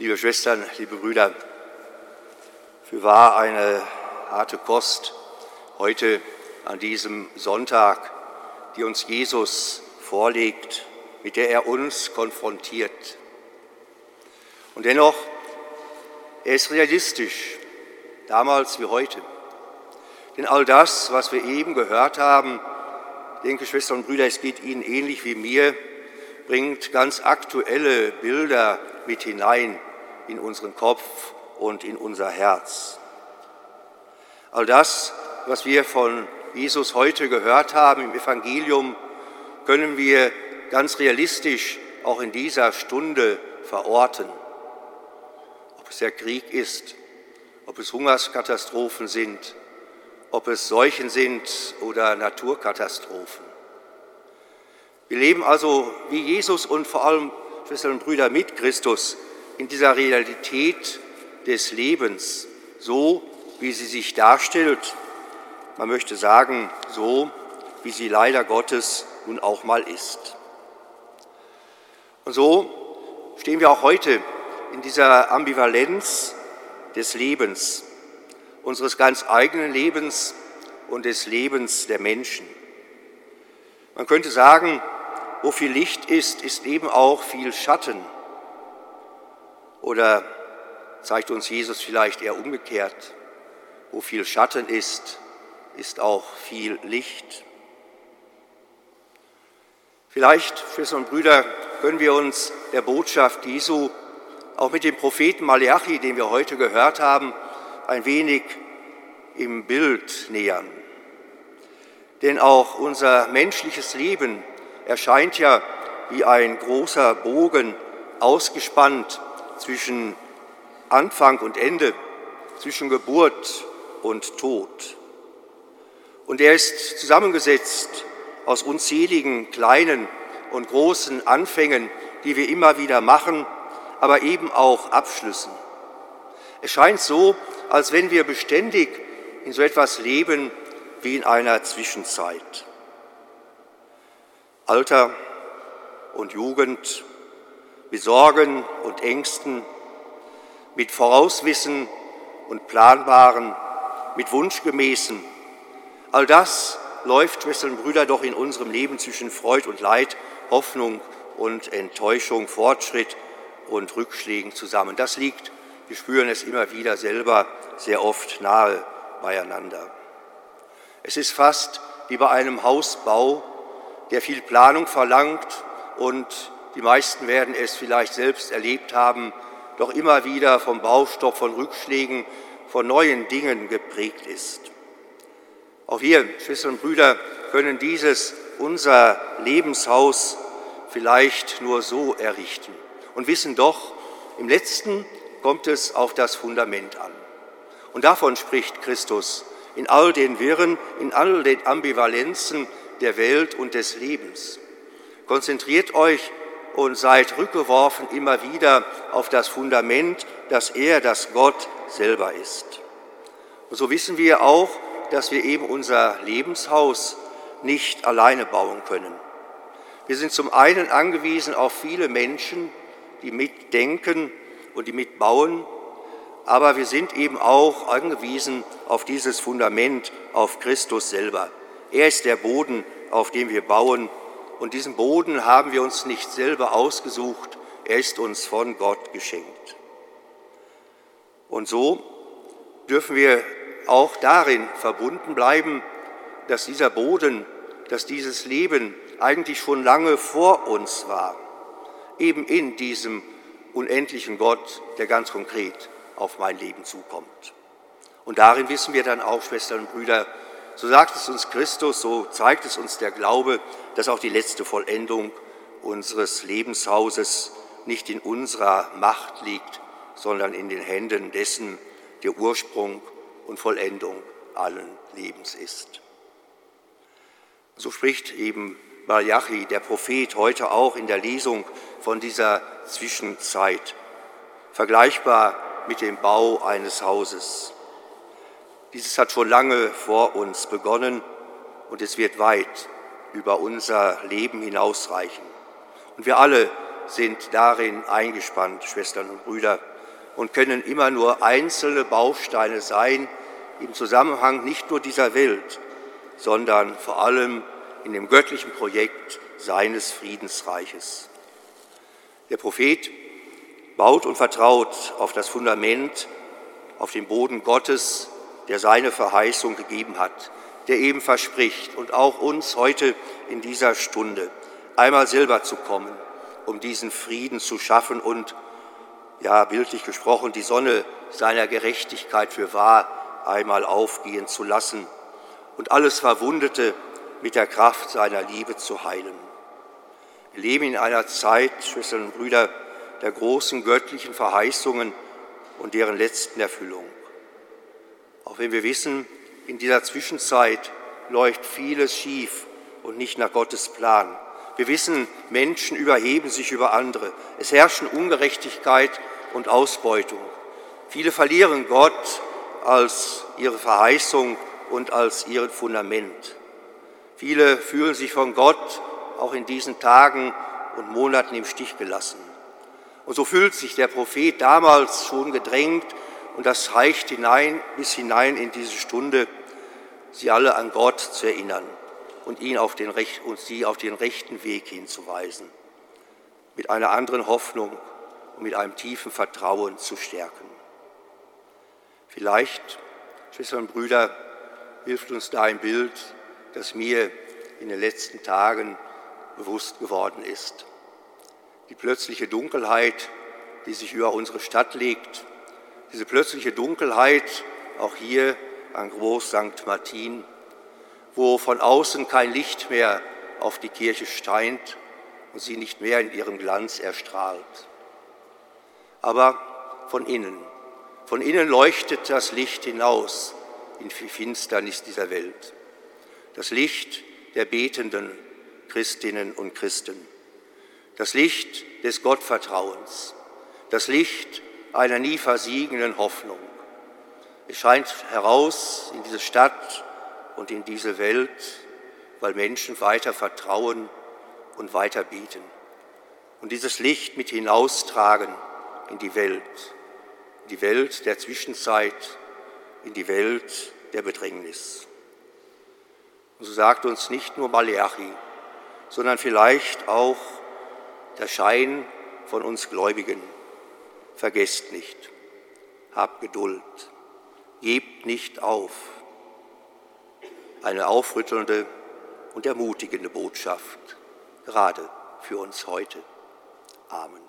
Liebe Schwestern, liebe Brüder, für wahr eine harte Kost heute an diesem Sonntag, die uns Jesus vorlegt, mit der er uns konfrontiert. Und dennoch, er ist realistisch, damals wie heute. Denn all das, was wir eben gehört haben, denke, Schwestern und Brüder, es geht Ihnen ähnlich wie mir, bringt ganz aktuelle Bilder mit hinein in unseren Kopf und in unser Herz. All das, was wir von Jesus heute gehört haben im Evangelium, können wir ganz realistisch auch in dieser Stunde verorten. Ob es der Krieg ist, ob es Hungerskatastrophen sind, ob es Seuchen sind oder Naturkatastrophen. Wir leben also wie Jesus und vor allem Schwestern und Brüder mit Christus in dieser Realität des Lebens, so wie sie sich darstellt. Man möchte sagen, so wie sie leider Gottes nun auch mal ist. Und so stehen wir auch heute in dieser Ambivalenz des Lebens, unseres ganz eigenen Lebens und des Lebens der Menschen. Man könnte sagen, wo viel Licht ist, ist eben auch viel Schatten. Oder zeigt uns Jesus vielleicht eher umgekehrt, wo viel Schatten ist, ist auch viel Licht. Vielleicht, Schwestern und Brüder, können wir uns der Botschaft Jesu auch mit dem Propheten Malachi, den wir heute gehört haben, ein wenig im Bild nähern. Denn auch unser menschliches Leben erscheint ja wie ein großer Bogen ausgespannt zwischen Anfang und Ende, zwischen Geburt und Tod. Und er ist zusammengesetzt aus unzähligen kleinen und großen Anfängen, die wir immer wieder machen, aber eben auch Abschlüssen. Es scheint so, als wenn wir beständig in so etwas leben wie in einer Zwischenzeit. Alter und Jugend, mit Sorgen und Ängsten, mit Vorauswissen und Planbaren, mit Wunschgemäßen. All das läuft, Schwestern und Brüder, doch in unserem Leben zwischen Freud und Leid, Hoffnung und Enttäuschung, Fortschritt und Rückschlägen zusammen. Das liegt, wir spüren es immer wieder selber, sehr oft nahe beieinander. Es ist fast wie bei einem Hausbau, der viel Planung verlangt und die meisten werden es vielleicht selbst erlebt haben, doch immer wieder vom Baustoff, von Rückschlägen, von neuen Dingen geprägt ist. Auch wir, Schwestern und Brüder, können dieses, unser Lebenshaus, vielleicht nur so errichten und wissen doch, im letzten kommt es auf das Fundament an. Und davon spricht Christus in all den Wirren, in all den Ambivalenzen der Welt und des Lebens. Konzentriert euch und seid rückgeworfen immer wieder auf das Fundament, dass er, das Gott selber ist. Und so wissen wir auch, dass wir eben unser Lebenshaus nicht alleine bauen können. Wir sind zum einen angewiesen auf viele Menschen, die mitdenken und die mitbauen, aber wir sind eben auch angewiesen auf dieses Fundament, auf Christus selber. Er ist der Boden, auf dem wir bauen und diesen Boden haben wir uns nicht selber ausgesucht, er ist uns von Gott geschenkt. Und so dürfen wir auch darin verbunden bleiben, dass dieser Boden, dass dieses Leben eigentlich schon lange vor uns war, eben in diesem unendlichen Gott, der ganz konkret auf mein Leben zukommt. Und darin wissen wir dann auch, Schwestern und Brüder, so sagt es uns Christus, so zeigt es uns der Glaube, dass auch die letzte Vollendung unseres Lebenshauses nicht in unserer Macht liegt, sondern in den Händen dessen, der Ursprung und Vollendung allen Lebens ist. So spricht eben Malachi, der Prophet, heute auch in der Lesung von dieser Zwischenzeit, vergleichbar mit dem Bau eines Hauses. Dieses hat schon lange vor uns begonnen und es wird weit über unser Leben hinausreichen. Und wir alle sind darin eingespannt, Schwestern und Brüder, und können immer nur einzelne Bausteine sein im Zusammenhang nicht nur dieser Welt, sondern vor allem in dem göttlichen Projekt seines Friedensreiches. Der Prophet baut und vertraut auf das Fundament, auf den Boden Gottes, der seine Verheißung gegeben hat, der eben verspricht und auch uns heute in dieser Stunde einmal selber zu kommen, um diesen Frieden zu schaffen und, ja, bildlich gesprochen, die Sonne seiner Gerechtigkeit für wahr einmal aufgehen zu lassen und alles Verwundete mit der Kraft seiner Liebe zu heilen. Wir leben in einer Zeit, Schwestern und Brüder, der großen göttlichen Verheißungen und deren letzten Erfüllung. Auch wenn wir wissen, in dieser Zwischenzeit läuft vieles schief und nicht nach Gottes Plan. Wir wissen, Menschen überheben sich über andere. Es herrschen Ungerechtigkeit und Ausbeutung. Viele verlieren Gott als ihre Verheißung und als ihr Fundament. Viele fühlen sich von Gott auch in diesen Tagen und Monaten im Stich gelassen. Und so fühlt sich der Prophet damals schon gedrängt, und das reicht hinein, bis hinein in diese Stunde, sie alle an Gott zu erinnern und, ihn auf den, und sie auf den rechten Weg hinzuweisen, mit einer anderen Hoffnung und mit einem tiefen Vertrauen zu stärken. Vielleicht, Schwestern und Brüder, hilft uns da ein Bild, das mir in den letzten Tagen bewusst geworden ist die plötzliche Dunkelheit, die sich über unsere Stadt legt, diese plötzliche Dunkelheit auch hier an Groß St. Martin, wo von außen kein Licht mehr auf die Kirche steint und sie nicht mehr in ihrem Glanz erstrahlt. Aber von innen, von innen leuchtet das Licht hinaus in die Finsternis dieser Welt. Das Licht der betenden Christinnen und Christen das Licht des Gottvertrauens, das Licht einer nie versiegenden Hoffnung. Es scheint heraus in diese Stadt und in diese Welt, weil Menschen weiter vertrauen und weiter bieten und dieses Licht mit hinaustragen in die Welt, in die Welt der Zwischenzeit, in die Welt der Bedrängnis. Und so sagt uns nicht nur Maleachi, sondern vielleicht auch der Schein von uns Gläubigen. Vergesst nicht, habt Geduld, gebt nicht auf. Eine aufrüttelnde und ermutigende Botschaft, gerade für uns heute. Amen.